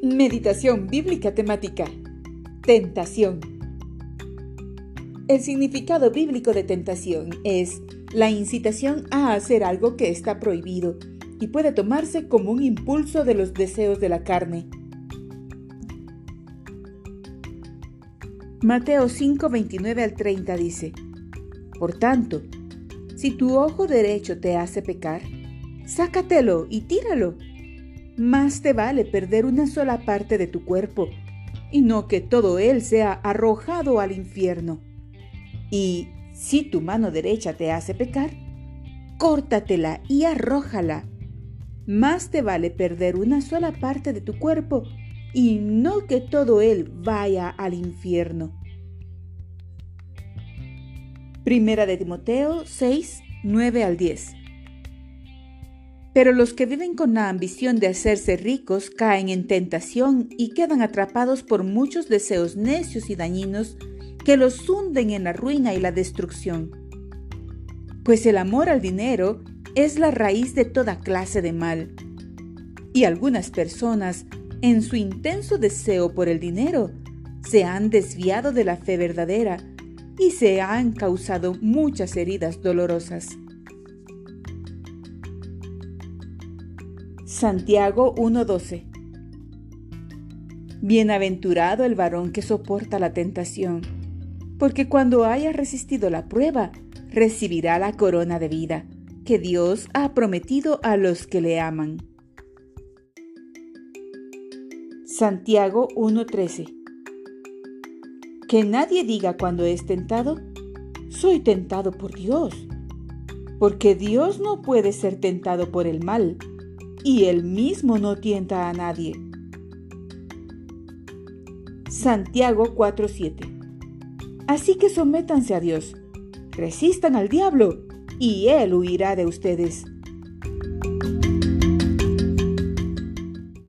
Meditación bíblica temática. Tentación. El significado bíblico de tentación es la incitación a hacer algo que está prohibido y puede tomarse como un impulso de los deseos de la carne. Mateo 5, 29 al 30 dice, Por tanto, si tu ojo derecho te hace pecar, sácatelo y tíralo más te vale perder una sola parte de tu cuerpo y no que todo él sea arrojado al infierno. Y si tu mano derecha te hace pecar, córtatela y arrójala. Más te vale perder una sola parte de tu cuerpo y no que todo él vaya al infierno. Primera de Timoteo 6, 9 al 10. Pero los que viven con la ambición de hacerse ricos caen en tentación y quedan atrapados por muchos deseos necios y dañinos que los hunden en la ruina y la destrucción. Pues el amor al dinero es la raíz de toda clase de mal. Y algunas personas, en su intenso deseo por el dinero, se han desviado de la fe verdadera y se han causado muchas heridas dolorosas. Santiago 1:12 Bienaventurado el varón que soporta la tentación, porque cuando haya resistido la prueba, recibirá la corona de vida que Dios ha prometido a los que le aman. Santiago 1:13 Que nadie diga cuando es tentado, soy tentado por Dios, porque Dios no puede ser tentado por el mal y él mismo no tienta a nadie. Santiago 4:7 Así que sométanse a Dios, resistan al diablo, y él huirá de ustedes.